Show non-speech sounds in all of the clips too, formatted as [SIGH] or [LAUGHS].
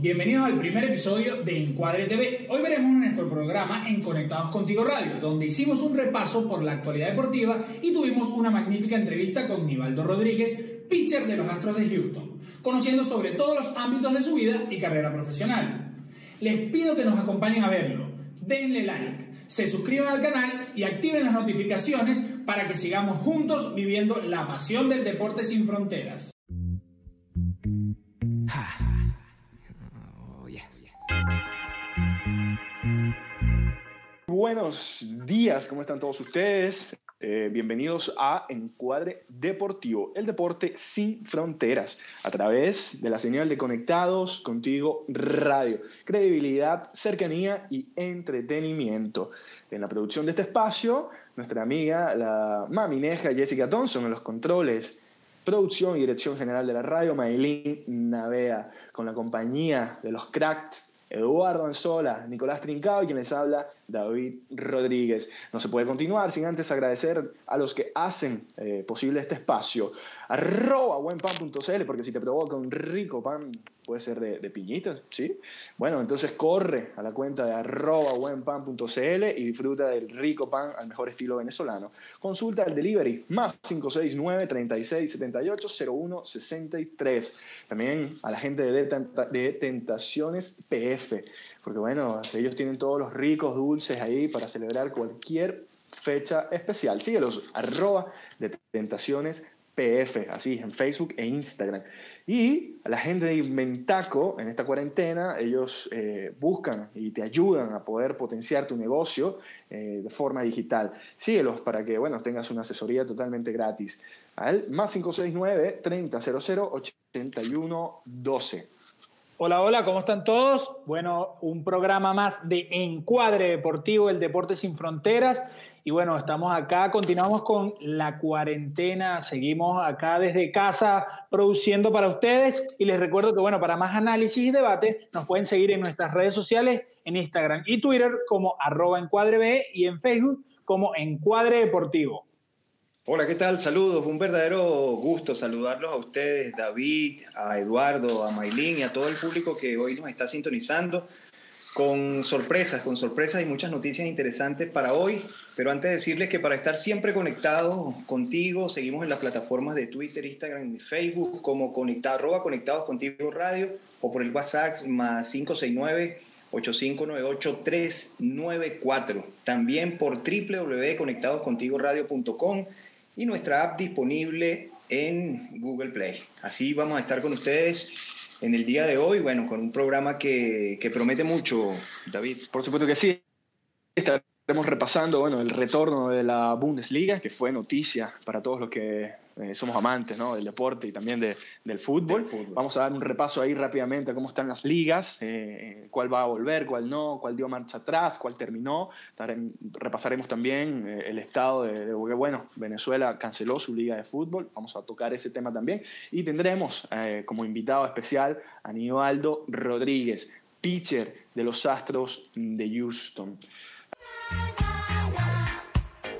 bienvenidos al primer episodio de Encuadre TV. Hoy veremos nuestro programa en Conectados Contigo Radio, donde hicimos un repaso por la actualidad deportiva y tuvimos una magnífica entrevista con Nivaldo Rodríguez, pitcher de los Astros de Houston, conociendo sobre todos los ámbitos de su vida y carrera profesional. Les pido que nos acompañen a verlo, denle like, se suscriban al canal y activen las notificaciones para que sigamos juntos viviendo la pasión del deporte sin fronteras. Buenos días, ¿cómo están todos ustedes? Eh, bienvenidos a Encuadre Deportivo, el deporte sin fronteras, a través de la señal de Conectados Contigo Radio. Credibilidad, cercanía y entretenimiento. En la producción de este espacio, nuestra amiga, la mamineja Jessica Thompson, en los controles, producción y dirección general de la radio, Maylin Navea, con la compañía de los cracks Eduardo Anzola, Nicolás Trincao y quien les habla, David Rodríguez. No se puede continuar sin antes agradecer a los que hacen eh, posible este espacio. Arroba buenpan.cl, porque si te provoca un rico pan, puede ser de, de piñitas, ¿sí? Bueno, entonces corre a la cuenta de arroba buenpan.cl y disfruta del rico pan al mejor estilo venezolano. Consulta el delivery, más 569 3678 0163. También a la gente de, de Tentaciones PF porque bueno, ellos tienen todos los ricos dulces ahí para celebrar cualquier fecha especial. Síguelos, arroba de tentaciones PF, así en Facebook e Instagram. Y la gente de Inventaco, en esta cuarentena, ellos eh, buscan y te ayudan a poder potenciar tu negocio eh, de forma digital. Síguelos para que, bueno, tengas una asesoría totalmente gratis. Al más 569 3000 8112. Hola, hola, ¿cómo están todos? Bueno, un programa más de Encuadre Deportivo, el Deporte Sin Fronteras. Y bueno, estamos acá, continuamos con la cuarentena, seguimos acá desde casa produciendo para ustedes. Y les recuerdo que, bueno, para más análisis y debate, nos pueden seguir en nuestras redes sociales, en Instagram y Twitter como arroba encuadreb y en Facebook como Encuadre Deportivo. Hola, ¿qué tal? Saludos, un verdadero gusto saludarlos a ustedes, David, a Eduardo, a Maylin y a todo el público que hoy nos está sintonizando con sorpresas, con sorpresas y muchas noticias interesantes para hoy. Pero antes de decirles que para estar siempre conectados contigo, seguimos en las plataformas de Twitter, Instagram y Facebook como conectado, arroba conectados contigo radio o por el WhatsApp más 569 8598-394. También por www.conectadoscontigoradio.com y nuestra app disponible en Google Play. Así vamos a estar con ustedes en el día de hoy, bueno, con un programa que, que promete mucho, David. Por supuesto que sí. Estaremos repasando, bueno, el retorno de la Bundesliga, que fue noticia para todos los que eh, somos amantes ¿no? del deporte y también de, del, fútbol. Vamos a dar un repaso ahí rápidamente a cómo están las ligas, eh, cuál va a volver, cuál no, cuál dio marcha atrás, cuál terminó. Repasaremos también eh, el estado de, de, bueno, Venezuela canceló su liga de fútbol, vamos a tocar ese tema también. Y tendremos como invitado especial a Nivaldo Rodríguez, pitcher de los Astros de Houston.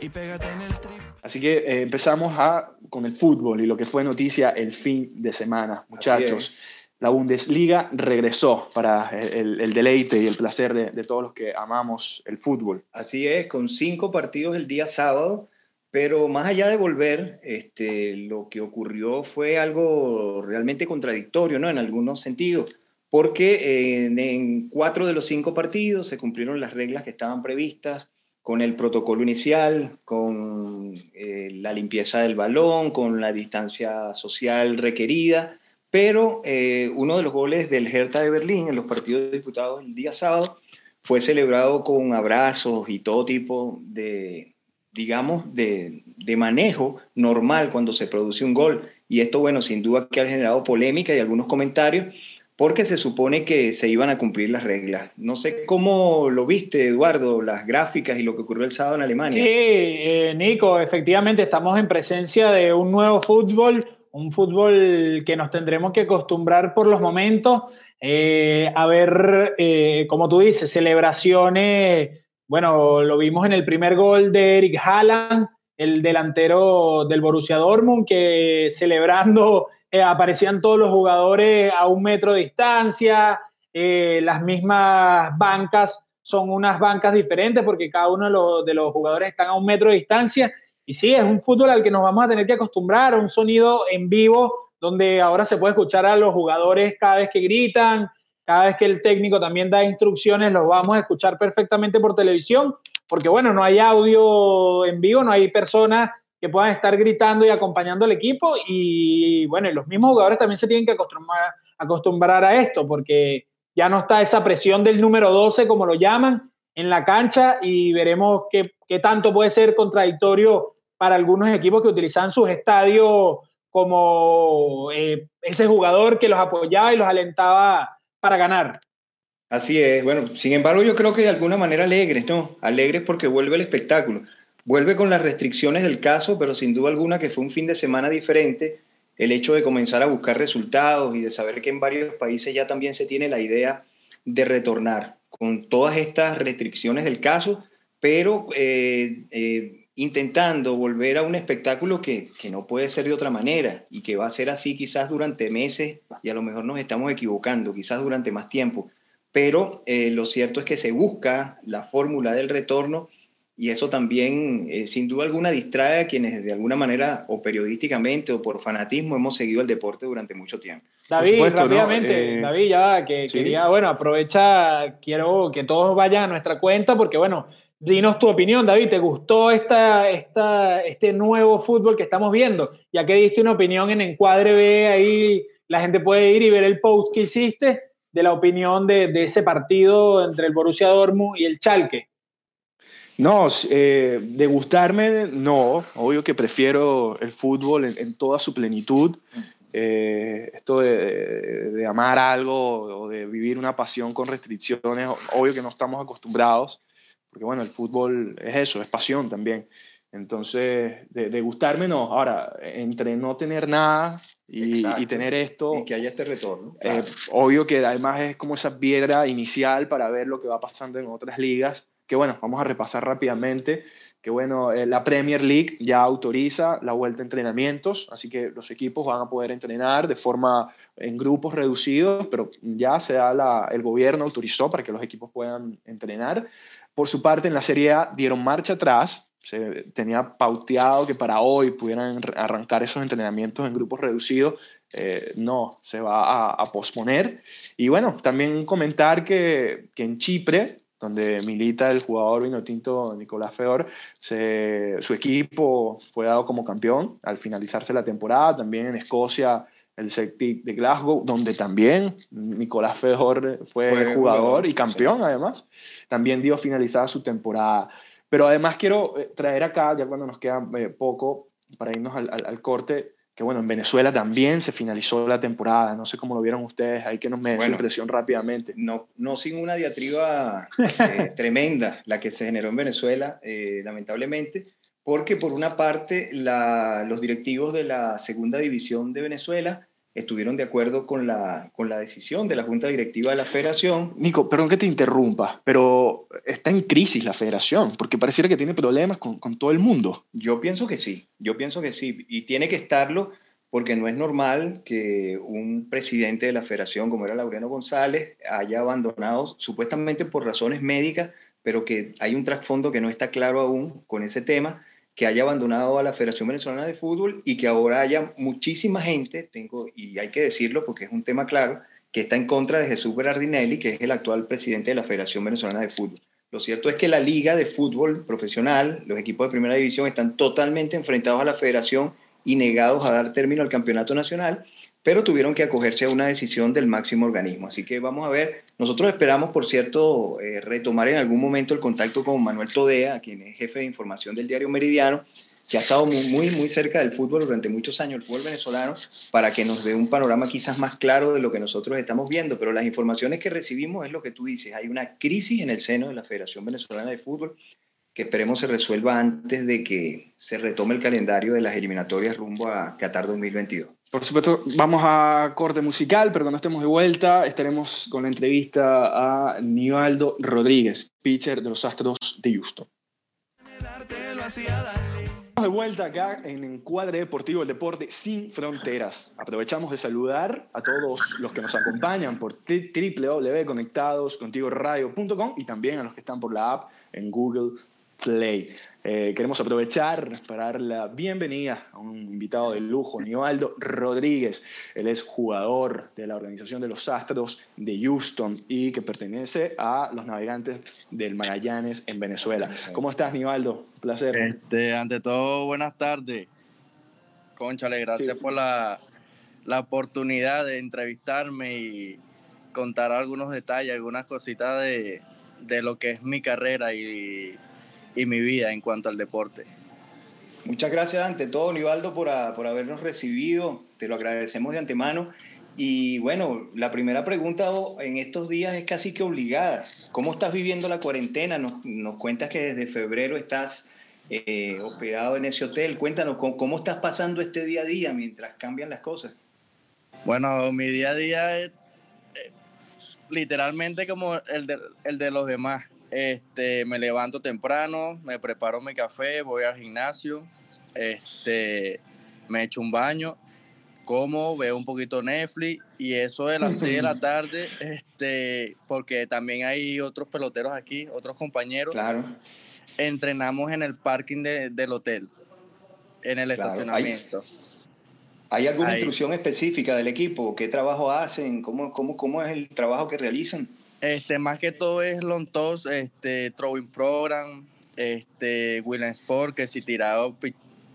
Y pégate en el Así que eh, empezamos a, con el fútbol y lo que fue noticia el fin de semana. Muchachos, la Bundesliga regresó para el, el deleite y el placer de, de, todos los que amamos el fútbol. Así es, con cinco partidos el día sábado, pero más allá de volver, este, lo que ocurrió fue algo realmente contradictorio, ¿no? En algunos sentidos, porque en, en cuatro de los cinco partidos se cumplieron las reglas que estaban previstas con el protocolo inicial, con eh, la limpieza del balón, con la distancia social requerida, pero eh, uno de los goles del Hertha de Berlín en los partidos disputados el día sábado fue celebrado con abrazos y todo tipo de, digamos, de, de manejo normal cuando se produce un gol. Y esto, bueno, sin duda que ha generado polémica y algunos comentarios, porque se supone que se iban a cumplir las reglas. No sé cómo lo viste, Eduardo, las gráficas y lo que ocurrió el sábado en Alemania. Sí, eh, Nico, efectivamente estamos en presencia de un nuevo fútbol, un fútbol que nos tendremos que acostumbrar por los momentos eh, a ver, eh, como tú dices, celebraciones. Bueno, lo vimos en el primer gol de Eric Haaland, el delantero del Borussia Dortmund, que celebrando eh, aparecían todos los jugadores a un metro de distancia, eh, las mismas bancas son unas bancas diferentes porque cada uno de los, de los jugadores están a un metro de distancia. Y sí, es un fútbol al que nos vamos a tener que acostumbrar, a un sonido en vivo donde ahora se puede escuchar a los jugadores cada vez que gritan, cada vez que el técnico también da instrucciones, los vamos a escuchar perfectamente por televisión, porque bueno, no hay audio en vivo, no hay personas que puedan estar gritando y acompañando al equipo y bueno, los mismos jugadores también se tienen que acostumbrar, acostumbrar a esto, porque ya no está esa presión del número 12, como lo llaman, en la cancha y veremos qué, qué tanto puede ser contradictorio para algunos equipos que utilizan sus estadios como eh, ese jugador que los apoyaba y los alentaba para ganar. Así es, bueno, sin embargo yo creo que de alguna manera alegres, ¿no? Alegres porque vuelve el espectáculo. Vuelve con las restricciones del caso, pero sin duda alguna que fue un fin de semana diferente. El hecho de comenzar a buscar resultados y de saber que en varios países ya también se tiene la idea de retornar con todas estas restricciones del caso, pero eh, eh, intentando volver a un espectáculo que, que, no puede ser de otra manera y que va a ser así quizás durante meses y a lo mejor nos estamos equivocando, quizás durante más tiempo. Pero eh, lo cierto es que se busca la fórmula del retorno y eso también, eh, sin duda alguna, distrae a quienes de alguna manera o periodísticamente o por fanatismo hemos seguido el deporte durante mucho tiempo. David, rápidamente, eh, David, ya que quería, bueno, aprovecha, quiero que todos vayan a nuestra cuenta porque, bueno, Dinos tu opinión, David. ¿Te gustó esta, esta, este nuevo fútbol que estamos viendo? Ya que diste una opinión en Encuadre B, ahí la gente puede ir y ver el post que hiciste de la opinión de, de ese partido entre el Borussia Dortmund y el Chalke. No, eh, de gustarme, no. Obvio que prefiero el fútbol en, toda su plenitud. Eh, esto de, de, amar algo o de vivir una pasión con restricciones, obvio que no estamos acostumbrados porque bueno, el fútbol es eso, es pasión también. Entonces, de, gustarme no. Ahora, entre no tener nada y, tener esto... Y que haya este retorno. Eh, obvio que además es como esa piedra inicial para ver lo que va pasando en otras ligas, que bueno, vamos a repasar rápidamente, que bueno, eh, la Premier League ya autoriza la vuelta a entrenamientos, así que los equipos van a poder entrenar de forma en grupos reducidos, pero ya se da el gobierno autorizó para que los equipos puedan entrenar. Por su parte, en la Serie A dieron marcha atrás. Se tenía pauteado que para hoy pudieran arrancar esos entrenamientos en grupos reducidos. Eh, no, se va a, posponer. Y bueno, también comentar que en Chipre, donde milita el jugador vinotinto Nicolás Feor, su equipo fue dado como campeón al finalizarse la temporada. También en Escocia el Celtic de Glasgow, donde también Nicolás Fejor fue, jugador, y campeón además. También dio finalizada su temporada. Pero además quiero eh, traer acá, ya cuando nos queda eh, poco, para irnos al, al, corte, que bueno, en Venezuela también se finalizó la temporada. No sé cómo lo vieron ustedes, hay que nos me su impresión rápidamente. No, no sin una diatriba eh, [LAUGHS] tremenda la que se generó en Venezuela, lamentablemente porque por una parte los directivos de la segunda división de Venezuela estuvieron de acuerdo con la, con la decisión de la Junta Directiva de la Federación. Nico, perdón que te interrumpa, pero está en crisis la Federación, porque pareciera que tiene problemas con, con todo el mundo. Yo pienso que sí, yo pienso que sí, y tiene que estarlo porque no es normal que un presidente de la Federación, como era Laureano González, haya abandonado supuestamente por razones médicas, pero que hay un trasfondo que no está claro aún con ese tema que haya abandonado a la Federación Venezolana de Fútbol y que ahora haya muchísima gente, tengo, y hay que decirlo porque es un tema claro, que está en contra de Jesús Berardinelli, que es el actual presidente de la Federación Venezolana de Fútbol. Lo cierto es que la liga de fútbol profesional, los equipos de primera división están totalmente enfrentados a la federación y negados a dar término al campeonato nacional pero tuvieron que acogerse a una decisión del máximo organismo. Así que vamos a ver, nosotros esperamos, por cierto, eh, retomar en algún momento el contacto con Manuel Todea, quien es jefe de información del diario Meridiano, que ha estado muy, muy, muy cerca del fútbol durante muchos años, el fútbol venezolano, para que nos dé un panorama quizás más claro de lo que nosotros estamos viendo. Pero las informaciones que recibimos es lo que tú dices, hay una crisis en el seno de la Federación Venezolana de Fútbol que esperemos se resuelva antes de que se retome el calendario de las eliminatorias rumbo a Qatar 2022. Por supuesto, vamos a corte musical, pero cuando estemos de vuelta estaremos con la entrevista a Nivaldo Rodríguez, pitcher de los Astros de Houston. de vuelta acá en Encuadre Deportivo, el deporte sin fronteras. Aprovechamos de saludar a todos los que nos acompañan por www.conectadoscontigoradio.com y también a los que están por la app en Google Play. Eh, queremos aprovechar para dar la bienvenida a un invitado de lujo, Nivaldo Rodríguez. Él es jugador de la organización de los Astros de Houston y que pertenece a los navegantes del Magallanes en Venezuela. ¿Cómo estás, Nivaldo? Un placer. Este, ante todo, buenas tardes. Conchale, gracias Sí. por la, la oportunidad de entrevistarme y contar algunos detalles, algunas cositas de, de lo que es mi carrera y, y mi vida en cuanto al deporte. Muchas gracias ante todo, Nivaldo, por, a- por habernos recibido. Te lo agradecemos de antemano. Y bueno, la primera pregunta en estos días es casi que obligada. ¿Cómo estás viviendo la cuarentena? Nos, nos cuentas que desde febrero estás eh, hospedado en ese hotel. Cuéntanos, ¿cómo, cómo estás pasando este día a día mientras cambian las cosas? Bueno, mi día a día es eh, literalmente como el de, el de los demás. Este, me levanto temprano, me preparo mi café, voy al gimnasio, este, me echo un baño, como, veo un poquito Netflix y eso de las 6 de la [LAUGHS] tarde, este, porque también hay otros peloteros aquí, otros compañeros, Claro. entrenamos en el parking de- del hotel, en el Claro, hay- estacionamiento. ¿Hay alguna Ahí. instrucción específica del equipo? ¿Qué trabajo hacen? ¿Cómo, cómo, cómo es el trabajo que realizan? Este, más que todo es long toss, este, throwing program, este, Will Sport, que si tirado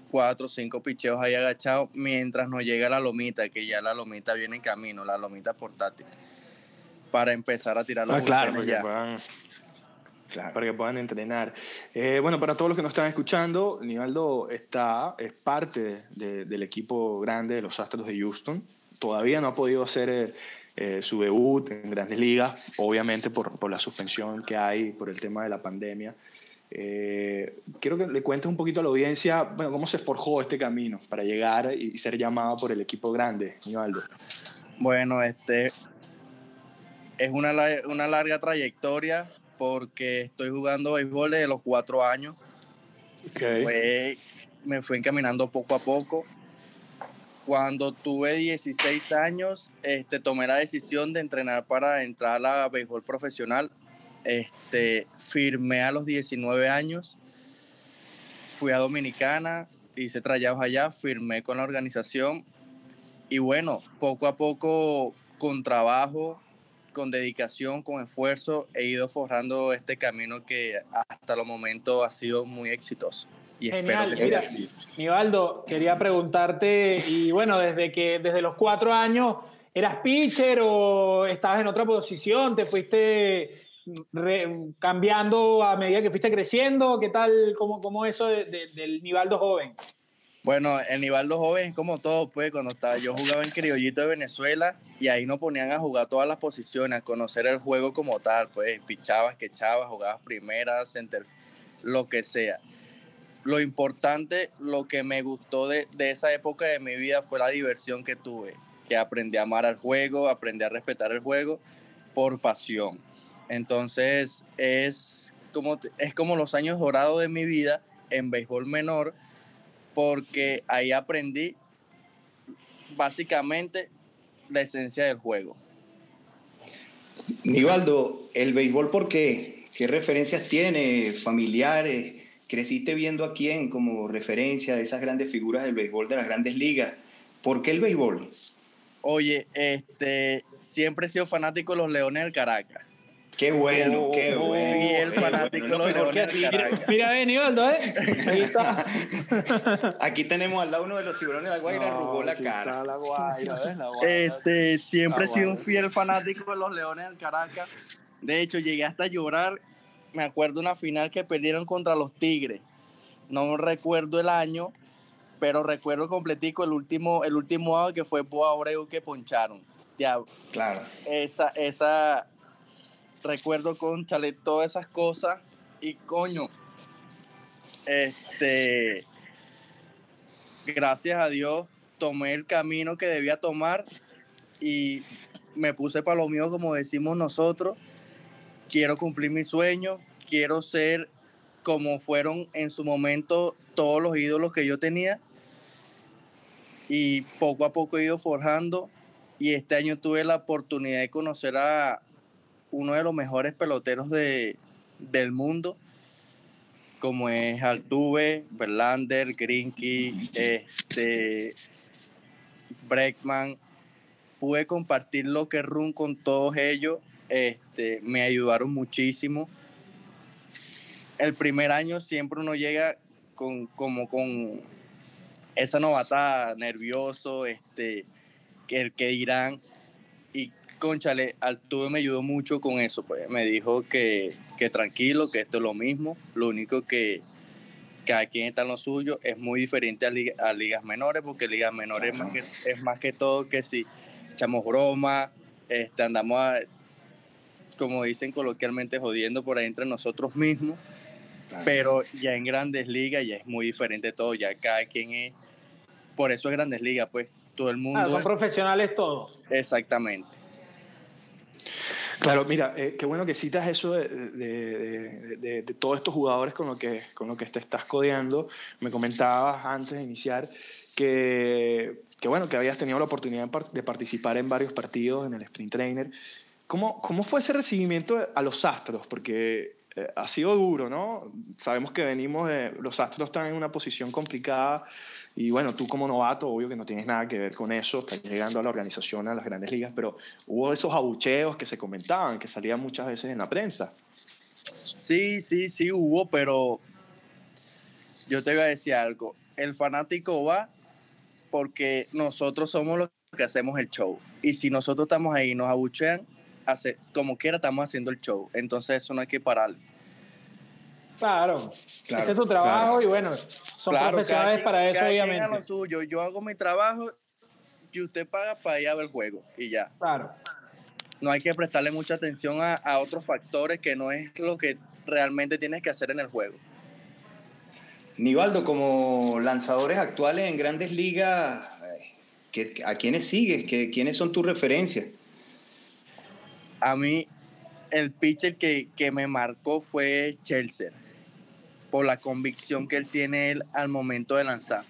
cuatro o cinco picheos ahí agachados, mientras nos llega la lomita, que ya la lomita viene en camino, la lomita portátil, para empezar a tirar los Ah, claro, para que, ya. puedan, Claro. para que puedan entrenar. Eh, bueno, para todos los que nos están escuchando, Nivaldo está, es parte de- del equipo grande de los Astros de Houston. Todavía no ha podido hacer eh, eh, su debut en grandes ligas, obviamente por, por la suspensión que hay por el tema de la pandemia. Eh, quiero que le cuentes un poquito a la audiencia, bueno, cómo se forjó este camino para llegar y ser llamado por el equipo grande, Nivaldo. Bueno, este es una, una larga trayectoria porque estoy jugando béisbol desde los cuatro años. Fue- me fui encaminando poco a poco. Cuando tuve 16 años, este, tomé la decisión de entrenar para entrar a la béisbol profesional. Este, firmé a los 19 años. Fui a Dominicana, hice trayados allá, firmé con la organización. Y bueno, poco a poco, con trabajo, con dedicación, con esfuerzo, he ido forjando este camino que hasta el momento ha sido muy exitoso. Y Genial, espero que mira. así. Nivaldo, quería preguntarte, y bueno, desde que desde los cuatro años, ¿eras pitcher o estabas en otra posición? ¿Te fuiste re- cambiando a medida que fuiste creciendo? ¿Qué tal, cómo, cómo eso de- de- del Nivaldo joven? Bueno, el Nivaldo joven es como todo, pues, cuando estaba, yo jugaba en Criollito de Venezuela y ahí nos ponían a jugar todas las posiciones, a conocer el juego como tal, pues, pichabas, quechabas, jugabas primera, center, lo que sea. Lo importante, lo que me gustó de, de esa época de mi vida fue la diversión que tuve, que aprendí a amar al juego, aprendí a respetar el juego por pasión. Entonces, es como, es como los años dorados de mi vida en béisbol menor, porque ahí aprendí básicamente la esencia del juego. Nivaldo, ¿el béisbol por qué? ¿Qué referencias tiene? ¿Familiares? ¿Creciste viendo a quién como referencia de esas grandes figuras del béisbol de las grandes ligas? ¿Por qué el béisbol? Oye, este, siempre he sido fanático de los Leones del Caracas. Qué bueno, Oh, qué oh, bueno. y el bueno, fanático de los Leones del aquí. Caracas. Mira, ve, Nivaldo, ¿eh? Ahí está. [LAUGHS] Aquí tenemos al lado uno de los tiburones de la Guaira, arrugó la cara. está la Guaira, ¿ves? La Guaira. Este, siempre he sido un fiel fanático de los Leones del Caracas. De hecho, llegué hasta a llorar. Me acuerdo una final que perdieron contra los Tigres. No recuerdo el año, pero recuerdo completico el último, el último out que fue Boa Abreu que poncharon. Ya, Claro. esa, esa, recuerdo con Chalet todas esas cosas y coño, este, gracias a Dios tomé el camino que debía tomar y me puse para lo mío como decimos nosotros, quiero cumplir mis sueños, quiero ser como fueron en su momento todos los ídolos que yo tenía y poco a poco he ido forjando y este año tuve la oportunidad de conocer a uno de los mejores peloteros de, del mundo, como es Altuve, Verlander, Grinky, este, Breckman. Pude compartir lo que run con todos ellos, este, me ayudaron muchísimo. El primer año siempre uno llega con, como con esa novata nervioso, este, que, que dirán, y conchale, Altuve me ayudó mucho con eso, pues. Me dijo que, que tranquilo, que esto es lo mismo, lo único que cada quien está en lo suyo, es muy diferente a, ligas menores, porque ligas menores es más, que, es más que todo que si echamos broma, este, andamos, a, como dicen coloquialmente, jodiendo por ahí entre nosotros mismos, pero ya en grandes ligas ya es muy diferente todo, ya cada quien es, por eso es grandes ligas, pues todo el mundo... Ah, son profesionales todos. Exactamente. Claro, mira, eh, qué bueno que citas eso de, de, de, de, todos estos jugadores con los que, con lo que te estás codeando. Me comentabas antes de iniciar que, que, bueno, que habías tenido la oportunidad de participar en varios partidos en el Sprint Trainer. ¿Cómo, cómo fue ese recibimiento a los Astros? Porque eh, ha sido duro, ¿no? Sabemos que venimos de... Los Astros están en una posición complicada y bueno, tú como novato, obvio que no tienes nada que ver con eso, estás llegando a la organización, a las grandes ligas, pero hubo esos abucheos que se comentaban, que salían muchas veces en la prensa. Sí, sí, sí hubo, pero yo te voy a decir algo. El fanático va porque nosotros somos los que hacemos el show. Y si nosotros estamos ahí y nos abuchean, hace, como quiera estamos haciendo el show. Entonces eso no hay que parar. Claro, claro ese es tu trabajo y bueno, son profesionales para eso, obviamente. Lo suyo. Yo hago mi trabajo y usted paga para ir a ver el juego y ya. Claro. No hay que prestarle mucha atención a, a otros factores que no es lo que realmente tienes que hacer en el juego. Nivaldo, como lanzadores actuales en grandes ligas, ¿a quiénes sigues? ¿Qué, ¿Quiénes son tus referencias? A mí, el pitcher que, que me marcó fue Chelsea por la convicción que él tiene él al momento de lanzar.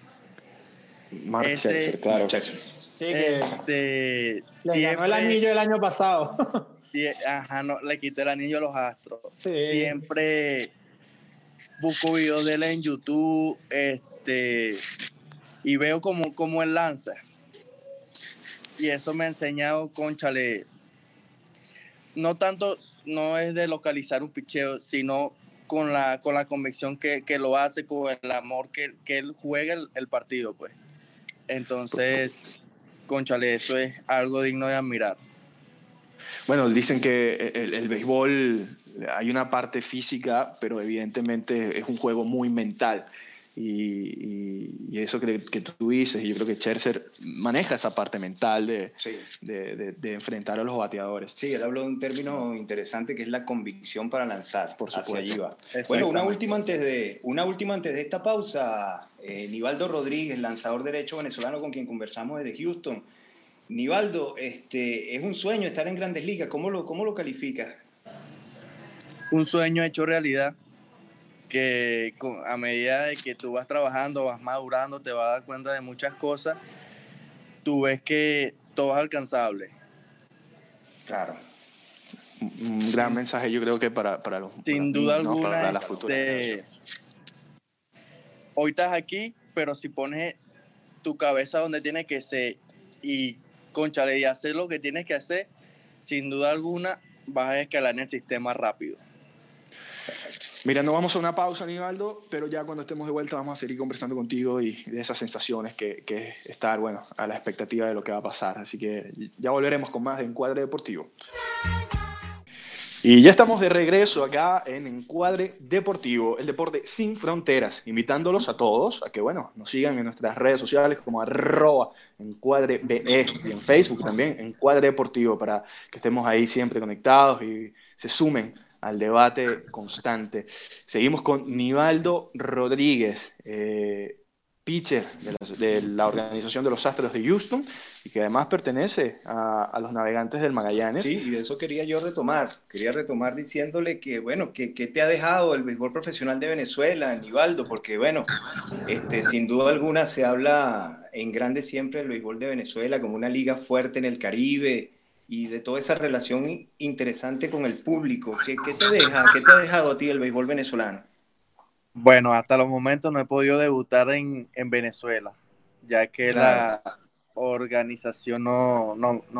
Mark este, claro. Sí, este, le ganó el anillo el año pasado. [LAUGHS] ajá, no, le quité el anillo a los astros. Siempre busco videos de él en YouTube este, y veo cómo, cómo él lanza. Y eso me ha enseñado, conchale, no tanto, no es de localizar un picheo, sino con la, con la convicción que, que lo hace, con el amor que, que él juega el, partido, pues. Entonces, conchale, eso es algo digno de admirar. Bueno, dicen que el, el béisbol hay una parte física, pero evidentemente es un juego muy mental. Y, y, eso que, que, tú dices, y yo creo que Scherzer maneja esa parte mental de, sí. de, de, de, enfrentar a los bateadores. Sí, él habló de un término interesante que es la convicción para lanzar. Por supuesto. Hacia allí va. Bueno, una última antes de, una última antes de esta pausa. Eh, Nivaldo Rodríguez, lanzador derecho venezolano con quien conversamos desde Houston. Nivaldo, este, es un sueño estar en grandes ligas. ¿Cómo lo, cómo lo calificas? Un sueño hecho realidad que a medida de que tú vas trabajando, vas madurando, te vas a dar cuenta de muchas cosas, tú ves que todo es alcanzable. Claro. Un gran mensaje yo creo que para, para los... Sin duda alguna, para futura este, hoy estás aquí, pero si pones tu cabeza donde tiene que ser y conchale y hacer lo que tienes que hacer, sin duda alguna vas a escalar en el sistema rápido. Mira, no vamos a una pausa, Aníbaldo, pero ya cuando estemos de vuelta vamos a seguir conversando contigo y de esas sensaciones que, que estar, bueno, a la expectativa de lo que va a pasar. Así que ya volveremos con más de Encuadre Deportivo. Y ya estamos de regreso acá en Encuadre Deportivo, el deporte sin fronteras, invitándolos a todos a que, bueno, nos sigan en nuestras redes sociales como arroba Encuadre BE y en Facebook también, Encuadre Deportivo, para que estemos ahí siempre conectados y se sumen al debate constante. Seguimos con Nivaldo Rodríguez. Eh, pitcher de la, organización de los Astros de Houston y que además pertenece a, los navegantes del Magallanes. Sí, y de eso quería yo retomar. Quería retomar diciéndole que, bueno, que, te ha dejado el béisbol profesional de Venezuela, Aníbaldo, porque, bueno, este, sin duda alguna se habla en grande siempre del béisbol de Venezuela como una liga fuerte en el Caribe y de toda esa relación interesante con el público. ¿Qué, qué te deja? ¿Qué te ha dejado a ti el béisbol venezolano? Bueno, hasta los momentos no he podido debutar en, Venezuela, ya que la organización no,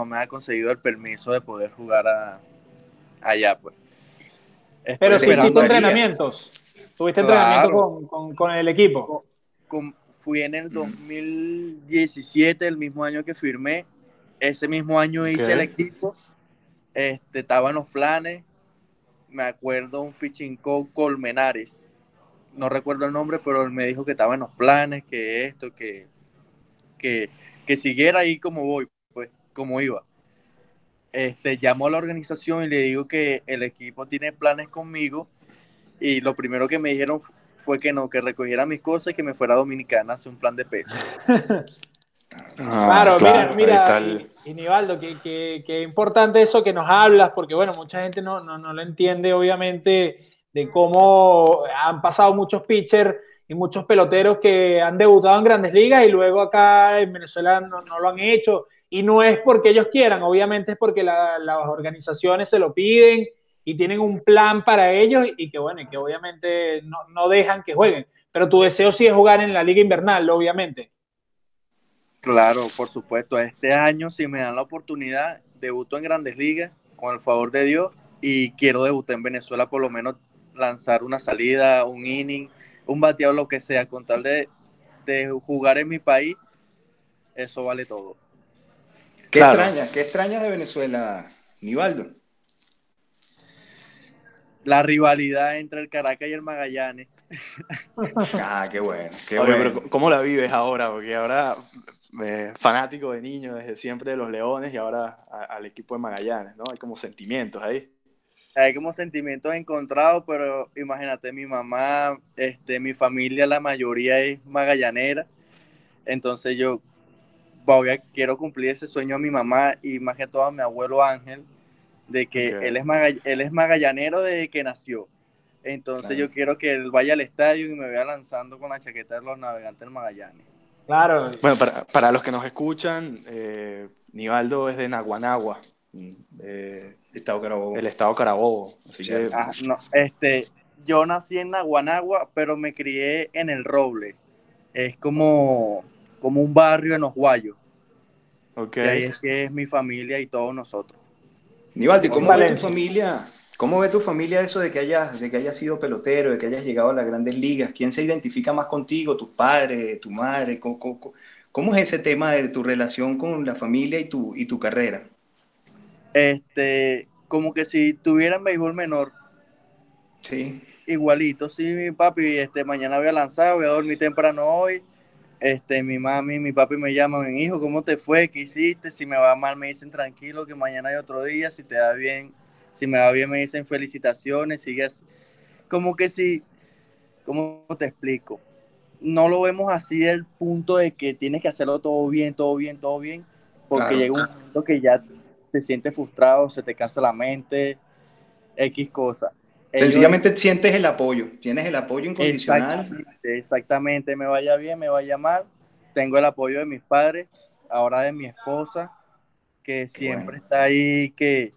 me ha conseguido el permiso de poder jugar allá. Pues. Pero si hiciste entrenamientos, tuviste entrenamiento con, el equipo. fui en el 2017, el mismo año que firmé. Ese mismo año hice el equipo. Este, estaba en los planes. Me acuerdo un pitching Colmenares no recuerdo el nombre, pero él me dijo que estaba en los planes, que esto, que, que, siguiera ahí como voy, pues, como iba. Este, llamo a la organización y le digo que el equipo tiene planes conmigo y lo primero que me dijeron fue que no, que recogiera mis cosas y que me fuera a Dominicana a hacer un plan de peso. [LAUGHS] Ah, claro, mira, mira, y, Nivaldo, que, importante eso que nos hablas, porque bueno, mucha gente no, no, no lo entiende, obviamente, de cómo han pasado muchos pitchers y muchos peloteros que han debutado en grandes ligas y luego acá en Venezuela no, lo han hecho. Y no es porque ellos quieran, obviamente es porque las organizaciones se lo piden y tienen un plan para ellos y que bueno, y que obviamente no, no dejan que jueguen. Pero tu deseo sí es jugar en la liga invernal, obviamente. Claro, por supuesto. Este año, si me dan la oportunidad, debuto en grandes ligas, con el favor de Dios, y quiero debutar en Venezuela por lo menos lanzar una salida, un inning, un bateado, lo que sea, con tal de, jugar en mi país, eso vale todo. ¿Qué extraña? ¿Qué extraña de Venezuela, Nivaldo? La rivalidad entre el Caracas y el Magallanes. [LAUGHS] ah, qué bueno. Qué bueno. ¿Cómo la vives ahora? Porque ahora eh, fanático de niño desde siempre de los Leones y ahora al equipo de Magallanes, ¿no? Hay como sentimientos ahí hay como sentimientos encontrados, pero imagínate, mi mamá, este, mi familia, la mayoría es magallanera, entonces yo voy a, quiero cumplir ese sueño a mi mamá y más que todo a mi abuelo Ángel, de que él, es él es magallanero desde que nació. Entonces yo quiero que él vaya al estadio y me vea lanzando con la chaqueta de los navegantes del Magallanes. Claro. Bueno, para, para los que nos escuchan, eh, Nivaldo es de Naguanagua. Eh, Estado Carabobo. El Estado Carabobo. Ah, no, este, yo nací en Naguanagua, pero me crié en El Roble. Es como, como un barrio en Osguayo. Okay. Y ahí es que es mi familia y todos nosotros. Nivaldi, ¿cómo ve tu familia? ¿Cómo ve tu familia eso de que hayas, de que hayas sido pelotero, de que hayas llegado a las grandes ligas? ¿Quién se identifica más contigo? ¿Tus padres, tu madre? ¿Cómo, cómo, es ese tema de tu relación con la familia y tu, y tu carrera? Este, como que si tuvieran béisbol menor. Sí. Igualito, sí, mi papi, este, mañana voy a lanzar, voy a dormir temprano hoy. Este, mi mami, mi papi me llaman, hijo, ¿cómo te fue? ¿Qué hiciste? Si me va mal, me dicen tranquilo, que mañana hay otro día. Si te da bien, si me va bien, me dicen felicitaciones, sigues. Como que si, ¿cómo te explico? No lo vemos así el punto de que tienes que hacerlo todo bien, todo bien, todo bien, porque llega un momento que ya te sientes frustrado, se te cansa la mente, X cosa. Sencillamente sientes el apoyo, tienes el apoyo incondicional. Exactamente, exactamente, me vaya bien, me vaya mal, tengo el apoyo de mis padres, ahora de mi esposa, que siempre está ahí, que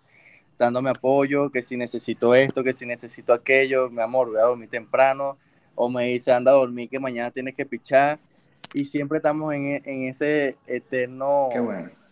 dándome apoyo, que si necesito esto, que si necesito aquello, mi amor, voy a dormir temprano, o me dice, anda a dormir que mañana tienes que pichar, y siempre estamos en, en ese eterno... Qué bueno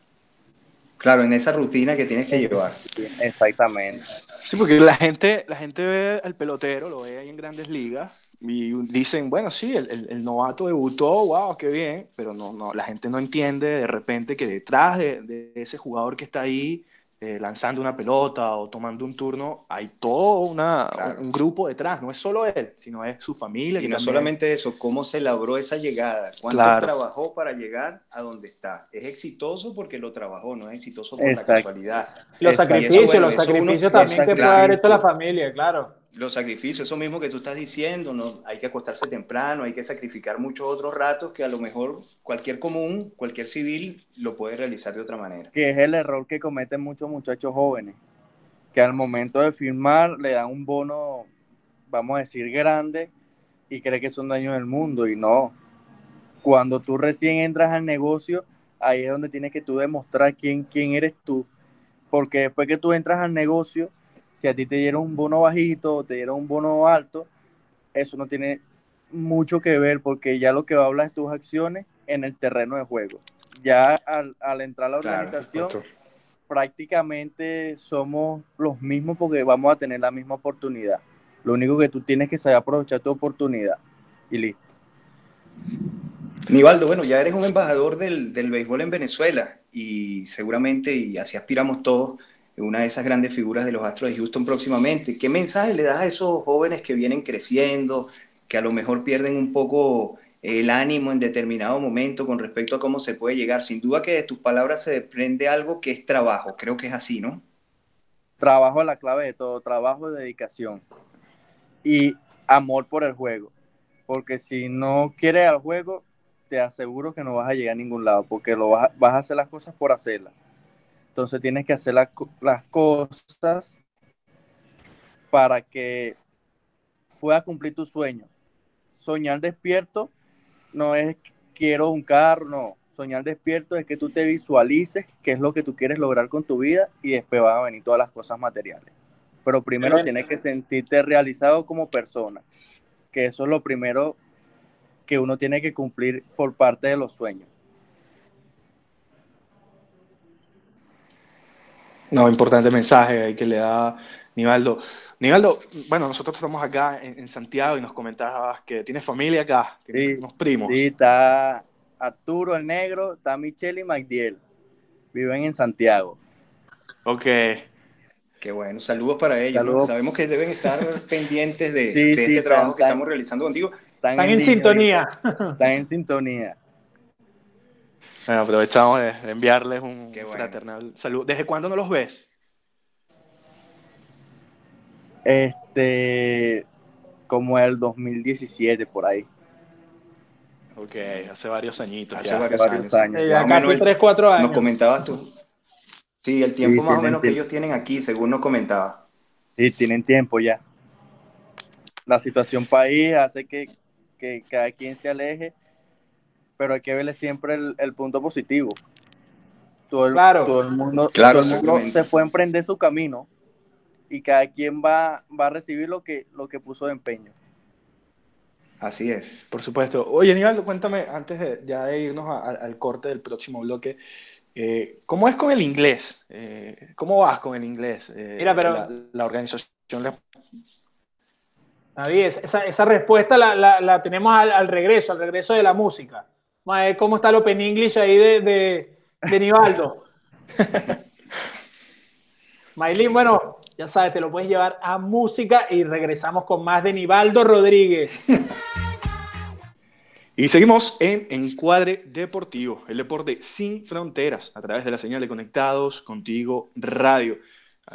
Claro, en esa rutina que tienes que llevar. Exactamente. Sí, porque la gente, la gente ve al pelotero, lo ve ahí en grandes ligas y dicen, bueno, sí, el, el, novato debutó, wow, qué bien, pero no, no, la gente no entiende de repente que detrás de, de ese jugador que está ahí eh, lanzando una pelota o tomando un turno, hay todo una, un grupo detrás, no es solo él, sino es su familia. Y no solamente eso, cómo se labró esa llegada, cuánto trabajó para llegar a donde está. Es exitoso porque lo trabajó, no es exitoso por la casualidad. Los sacrificios, los sacrificios también que puede haber hecho la familia, claro. Los sacrificios, eso mismo que tú estás diciendo, ¿no? hay que acostarse temprano, hay que sacrificar muchos otros ratos que a lo mejor cualquier común, cualquier civil lo puede realizar de otra manera. Que es el error que cometen muchos muchachos jóvenes, que al momento de firmar le dan un bono, vamos a decir, grande y cree que son dueños del mundo y no. Cuando tú recién entras al negocio, ahí es donde tienes que tú demostrar quién, quién eres tú, porque después que tú entras al negocio, si a ti te dieron un bono bajito o te dieron un bono alto, eso no tiene mucho que ver porque ya lo que va a hablar es tus acciones en el terreno de juego. Ya al, entrar a la organización, prácticamente somos los mismos porque vamos a tener la misma oportunidad. Lo único que tú tienes que saber aprovechar tu oportunidad y listo. Nivaldo, bueno, ya eres un embajador del, del béisbol en Venezuela y seguramente, y así aspiramos todos, una de esas grandes figuras de los Astros de Houston próximamente. ¿Qué mensaje le das a esos jóvenes que vienen creciendo, que a lo mejor pierden un poco el ánimo en determinado momento con respecto a cómo se puede llegar? Sin duda que de tus palabras se desprende algo que es trabajo, creo que es así, ¿no? Trabajo es la clave de todo, trabajo y dedicación y amor por el juego, porque si no quieres al juego, te aseguro que no vas a llegar a ningún lado, porque lo vas, vas a hacer las cosas por hacerlas entonces tienes que hacer las cosas para que puedas cumplir tu sueño. Soñar despierto no es quiero un carro, no. Soñar despierto es que tú te visualices qué es lo que tú quieres lograr con tu vida y después van a venir todas las cosas materiales. Pero primero tienes que sentirte realizado como persona, que eso es lo primero que uno tiene que cumplir por parte de los sueños. No, importante mensaje que le da Nivaldo. Nivaldo, bueno, nosotros estamos acá en, Santiago y nos comentabas que tienes familia acá, tienes unos primos. Sí, está Arturo el Negro, está Michelle y Magdiel. Viven en Santiago. Ok. Qué bueno, saludos para ellos. Sabemos que deben estar [LAUGHS] pendientes de, este trabajo que estamos realizando contigo. Están, en, sintonía. Están en sintonía. Bueno, aprovechamos de, enviarles un fraternal saludo. ¿Desde cuándo no los ves? Este, como el 2017, por ahí. Ok, hace varios añitos. Hace varios, años. años. 3, 4 años. Nos comentabas tú. Sí, el tiempo más o menos que ellos tienen aquí, según nos comentaba. Sí, tienen tiempo ya. La situación país hace que, que cada quien se aleje pero hay que verle siempre el, punto positivo. Todo el, todo el mundo, todo el mundo se fue a emprender su camino y cada quien va, va a recibir lo que, lo que puso de empeño. Así es. Por supuesto. Oye, Aníbal, cuéntame, antes de, ya de irnos al corte del próximo bloque, eh, ¿cómo es con el inglés? Eh, ¿Cómo vas con el inglés? Eh, Mira, pero... La, organización... David, esa, esa respuesta la, la, la tenemos al, al, regreso, al regreso de la música cómo está el Open English ahí de, de, de Nivaldo. [LAUGHS] Maylin, bueno, ya sabes, te lo puedes llevar a música y regresamos con más de Nivaldo Rodríguez. Y seguimos en Encuadre Deportivo, el deporte sin fronteras, a través de la señal de Conectados Contigo Radio.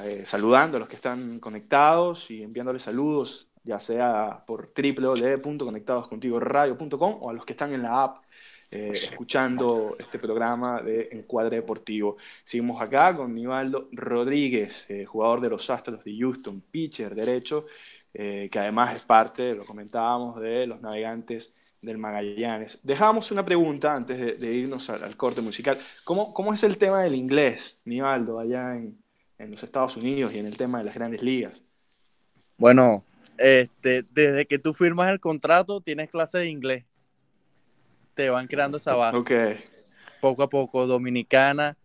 Eh, saludando a los que están conectados y enviándoles saludos, ya sea por www.conectadoscontigoradio.com o a los que están en la app eh, escuchando este programa de Encuadre Deportivo. Seguimos acá con Nivaldo Rodríguez, eh, jugador de los Astros de Houston, pitcher derecho, eh, que además es parte, lo comentábamos, de los navegantes del Magallanes. Dejamos una pregunta antes de, irnos al, corte musical. ¿Cómo, ¿Cómo, es el tema del inglés, Nivaldo, allá en, los Estados Unidos y en el tema de las grandes ligas? Bueno, este, desde que tú firmas el contrato tienes clase de inglés te van creando esa base. Okay. Poco a poco, dominicana,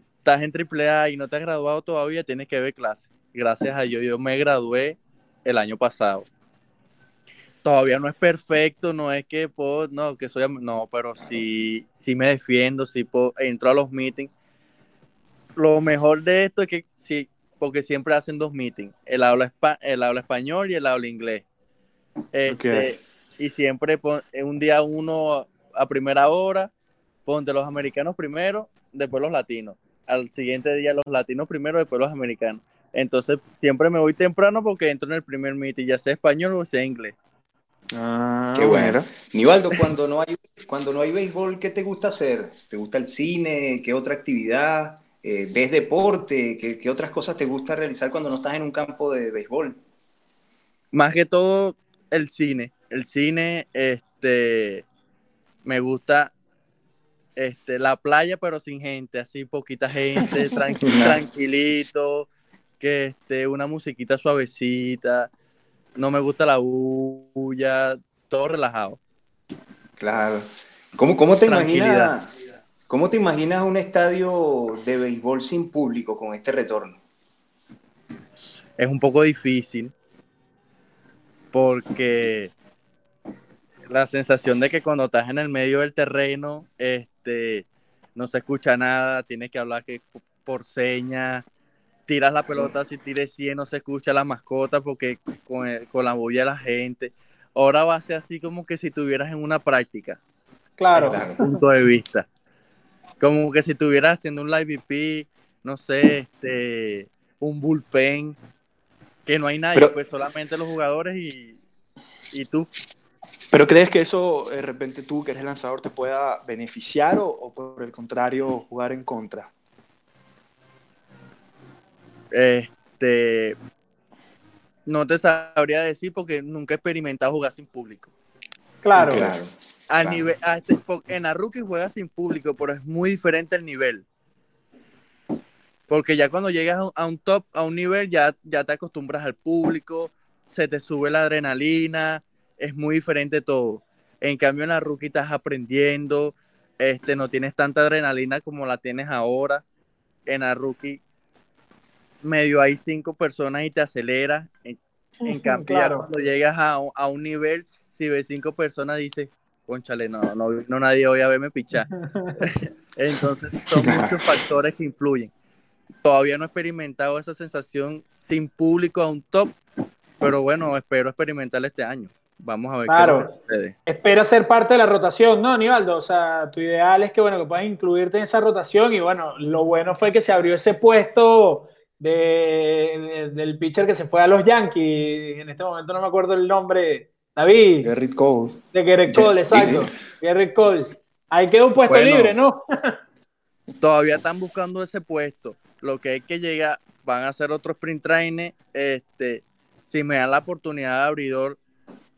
estás en AAA y no te has graduado todavía, tienes que ver clase. Gracias a Dios, yo me gradué el año pasado. Todavía no es perfecto, no es que puedo, no, que soy, no, pero sí, sí me defiendo, sí puedo, entro a los meetings. Lo mejor de esto es que sí, porque siempre hacen dos meetings, el habla, el habla español y el habla inglés. Este, Y siempre un día uno a primera hora, ponte los americanos primero, después los latinos. Al siguiente día los latinos primero, después los americanos. Entonces siempre me voy temprano porque entro en el primer meeting, ya sea español o sea inglés. Ah, qué bueno. Nivaldo, cuando no hay cuando no hay béisbol, ¿qué te gusta hacer? ¿Te gusta el cine? ¿Qué otra actividad? Eh, ¿Ves deporte? ¿Qué, ¿Qué, otras cosas te gusta realizar cuando no estás en un campo de béisbol? Más que todo el cine. El cine, este, me gusta este, la playa, pero sin gente, así poquita gente, [LAUGHS] tranquilito, que este, una musiquita suavecita. No me gusta la bulla, todo relajado. Claro. ¿Cómo, cómo te imaginas? ¿Cómo te imaginas un estadio de béisbol sin público con este retorno? Es un poco difícil porque la sensación de que cuando estás en el medio del terreno, este, no se escucha nada, tienes que hablar que por señas, tiras la pelota, si tires 100 no se escucha la mascota porque con, con la bulla de la gente. Ahora va a ser así como que si estuvieras en una práctica. Claro. punto de vista. Como que si estuvieras haciendo un live VP, no sé, este, un bullpen, que no hay nadie, pues solamente los jugadores y, y tú. ¿Pero crees que eso, de repente tú, que eres el lanzador, te pueda beneficiar o, o, por el contrario, jugar en contra? Este. No te sabría decir porque nunca he experimentado jugar sin público. Claro. claro, a claro. Nivel, a este, en la rookie juegas sin público, pero es muy diferente el nivel. Porque ya cuando llegas a un top, a un nivel, ya, ya te acostumbras al público, se te sube la adrenalina, es muy diferente todo. En cambio, en la rookie estás aprendiendo, este, no tienes tanta adrenalina como la tienes ahora. En la rookie, medio hay cinco personas y te acelera. En, en cambio, claro. cuando llegas a, a, un nivel, si ves cinco personas, dices, conchale, no, no, no nadie hoy a verme pichar. [LAUGHS] Entonces, son muchos factores que influyen. Todavía no he experimentado esa sensación sin público a un top, pero bueno, espero experimentarla este año. Vamos a ver claro. qué sucede. Espero ser parte de la rotación, ¿no, Nivaldo? O sea, tu ideal es que, bueno, que puedas incluirte en esa rotación y, bueno, lo bueno fue que se abrió ese puesto de, de, del pitcher que se fue a los Yankees. En este momento no me acuerdo el nombre. David. Gerrit Cole. De Gerrit Cole, exacto. Gerrit Cole. Ahí queda un puesto bueno, libre, ¿no? [LAUGHS] todavía están buscando ese puesto. Lo que hay que llegar, van a hacer otro sprint trainer. Este, si me dan la oportunidad de abridor,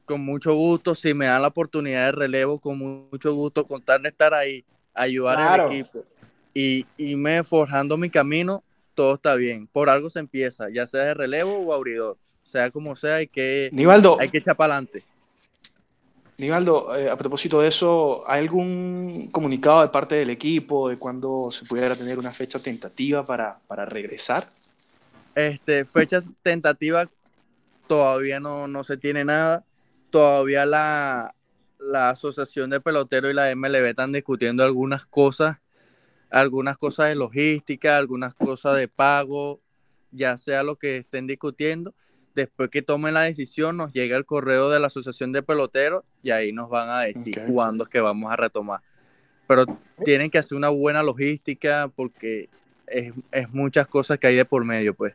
con mucho gusto. Si me dan la oportunidad de relevo, con mucho gusto, contar de estar ahí, ayudar claro. al equipo y irme forjando mi camino, todo está bien. Por algo se empieza, ya sea de relevo o abridor. Sea como sea, hay que, Nivaldo, hay que echar para adelante. Nivaldo, eh, a propósito de eso, ¿hay algún comunicado de parte del equipo de cuándo se pudiera tener una fecha tentativa para, para regresar? Este, fecha tentativa todavía no, no se tiene nada todavía la, la Asociación de Peloteros y la MLB están discutiendo algunas cosas, algunas cosas de logística, algunas cosas de pago, ya sea lo que estén discutiendo. Después que tomen la decisión, nos llega el correo de la Asociación de Peloteros y ahí nos van a decir okay. cuándo es que vamos a retomar. Pero tienen que hacer una buena logística porque es, es muchas cosas que hay de por medio, pues.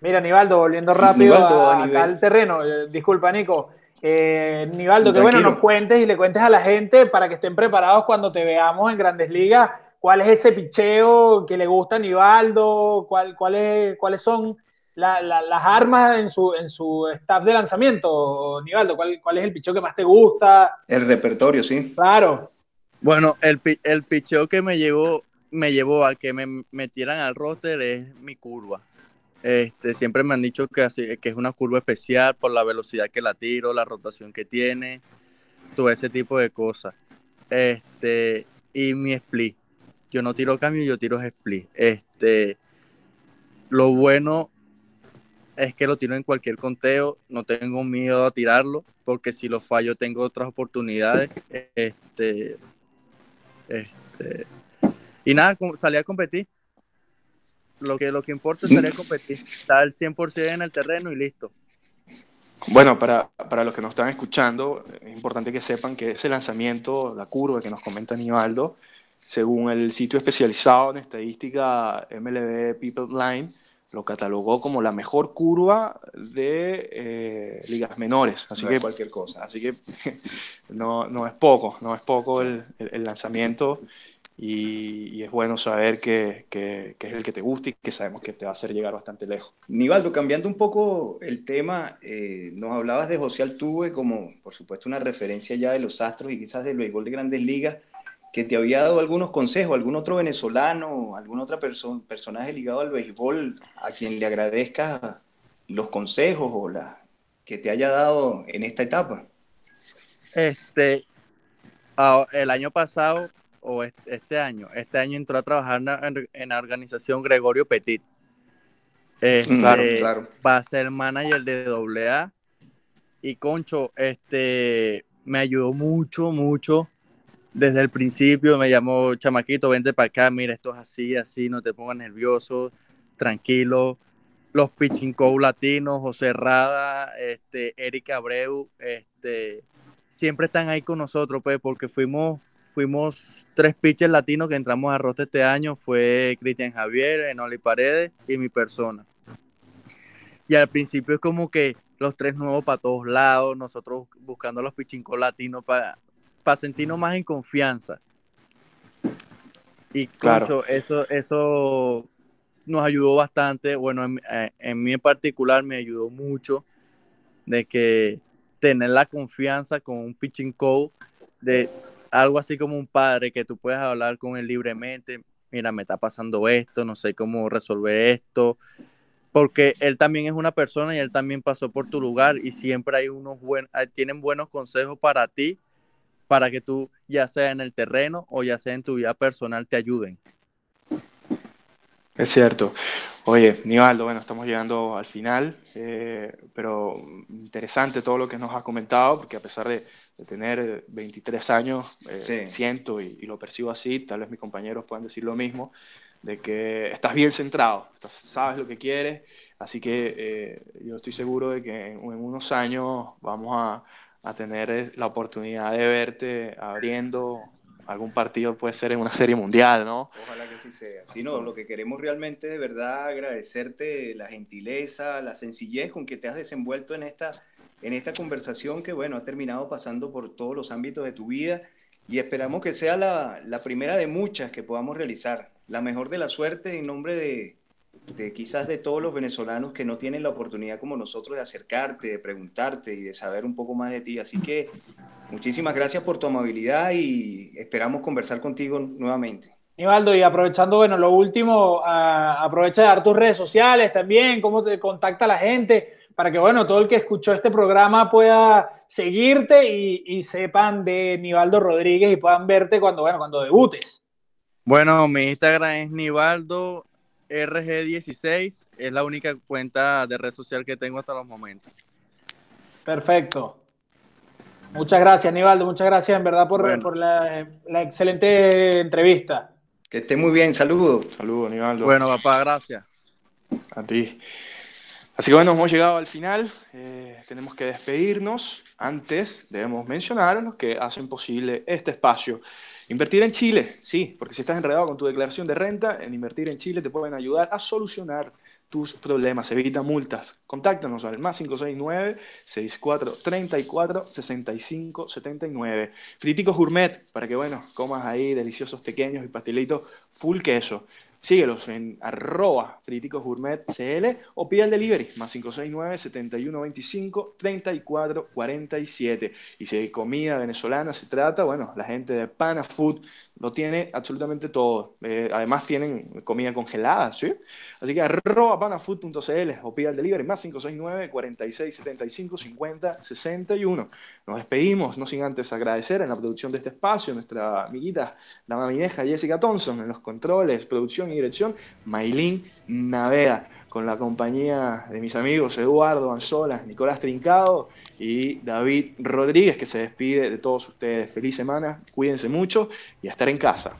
Mira, Nivaldo, volviendo rápido Nivaldo, a, a acá al terreno, eh, disculpa, Nico, eh, Nivaldo, que bueno, nos cuentes y le cuentes a la gente para que estén preparados cuando te veamos en Grandes Ligas. ¿Cuál es ese picheo que le gusta a Nivaldo? ¿Cuál, cuál es, ¿Cuáles son la, la, las armas en su, en su staff de lanzamiento, Nivaldo? ¿Cuál, ¿Cuál es el picheo que más te gusta? El repertorio, sí. Claro. Bueno, el, el picheo que me llevó, me llevó a que me metieran al roster es mi curva. Este, siempre me han dicho que, así, que es una curva especial por la velocidad que la tiro, la rotación que tiene, todo ese tipo de cosas. Este, y mi split. Yo no tiro cambio, yo tiro split. Este, lo bueno es que lo tiro en cualquier conteo, no tengo miedo a tirarlo, porque si lo fallo tengo otras oportunidades. Este, este, y nada, salí a competir lo que, lo que importa sería competir, estar al 100% en el terreno y listo. Bueno, para, para, los que nos están escuchando, es importante que sepan que ese lanzamiento, la curva que nos comenta Nivaldo, según el sitio especializado en estadística MLB People Line, lo catalogó como la mejor curva de eh, ligas menores. Así que cualquier cosa. Así que [LAUGHS] no, no es poco, no es poco el, el, lanzamiento y, es bueno saber que, que, es el que te gusta y que sabemos que te va a hacer llegar bastante lejos. Nivaldo, cambiando un poco el tema, eh, nos hablabas de José Altuve como, por supuesto, una referencia ya de los Astros y quizás del béisbol de grandes ligas que te había dado algunos consejos, algún otro venezolano, algún otro personaje ligado al béisbol a quien le agradezcas los consejos o la que te haya dado en esta etapa? Este, el año pasado o este año, este año entró a trabajar en, la organización Gregorio Petit. Este, claro, claro. Va a ser manager de AA y Concho, este, me ayudó mucho, mucho desde el principio me llamó chamaquito, vente para acá, mira, esto es así, así, no te pongas nervioso, tranquilo. Los pitching latinos, José Rada, este, Eric Abreu, este, siempre están ahí con nosotros, pues, porque fuimos, fuimos tres pitchers latinos que entramos a Roste este año, fue Cristian Javier, Enoli Paredes y mi persona. Y al principio es como que los tres nuevos para todos lados, nosotros buscando los pitching coach latinos para para sentirnos más en confianza. Y claro. eso, eso nos ayudó bastante. Bueno, en, eh, en, mí en particular me ayudó mucho de que tener la confianza con un pitching coach de algo así como un padre que tú puedes hablar con él libremente. Mira, me está pasando esto, no sé cómo resolver esto. Porque él también es una persona y él también pasó por tu lugar y siempre hay unos buenos, tienen buenos consejos para ti para que tú, ya sea en el terreno o ya sea en tu vida personal, te ayuden. Es cierto. Oye, Nivaldo, bueno, estamos llegando al final, eh, pero interesante todo lo que nos has comentado, porque a pesar de, tener 23 años, eh, siento y, lo percibo así, tal vez mis compañeros puedan decir lo mismo, de que estás bien centrado, sabes lo que quieres, así que eh, yo estoy seguro de que en unos años vamos a, a tener eh, la oportunidad de verte abriendo algún partido, puede ser en una serie mundial, ¿no? Ojalá que sí sea. Sí, no, lo que queremos realmente de verdad agradecerte la gentileza, la sencillez con que te has desenvuelto en esta, en esta conversación que, bueno, ha terminado pasando por todos los ámbitos de tu vida y esperamos que sea la, la primera de muchas que podamos realizar. La mejor de la suerte en nombre de, de quizás de todos los venezolanos que no tienen la oportunidad como nosotros de acercarte, de preguntarte y de saber un poco más de ti. Así que muchísimas gracias por tu amabilidad y esperamos conversar contigo nuevamente. Nivaldo, y aprovechando, bueno, lo último, aprovecha de dar tus redes sociales también, cómo te contacta la gente, para que, bueno, todo el que escuchó este programa pueda seguirte y, y sepan de Nivaldo Rodríguez y puedan verte cuando, bueno, cuando debutes. Bueno, mi Instagram es Nivaldo RG16 es la única cuenta de red social que tengo hasta los momentos. Perfecto. Muchas gracias, Nivaldo. Muchas gracias, en verdad, por, por la, excelente entrevista. Que esté muy bien. Saludos. Saludos, Nivaldo. Bueno, papá, gracias. A ti. Así que bueno, hemos llegado al final. Eh, tenemos que despedirnos. Antes debemos mencionar los que hacen posible este espacio. Invertir en Chile, sí, porque si estás enredado con tu declaración de renta, en Invertir en Chile te pueden ayudar a solucionar tus problemas, evita multas. Contáctanos al más 569-6434-6579. Friticos Gourmet, para que, bueno, comas ahí deliciosos pequeños y pastelitos full queso. Síguelos en arroba friticos gourmet CL o pide el delivery más 569-7125-3447. Y si hay comida venezolana se trata, bueno, la gente de Pana Food lo tiene absolutamente todo. Eh, además tienen comida congelada, ¿sí? Así que arroba panafood.cl o pida el delivery más 569 4675 50 61. Nos despedimos, no sin antes agradecer en la producción de este espacio, nuestra amiguita, la mamineja Jessica Thompson, en los controles, producción y dirección, Maylin Navega con la compañía de mis amigos Eduardo Anzola, Nicolás Trincado y David Rodríguez, que se despide de todos ustedes. Feliz semana, cuídense mucho y a estar en casa.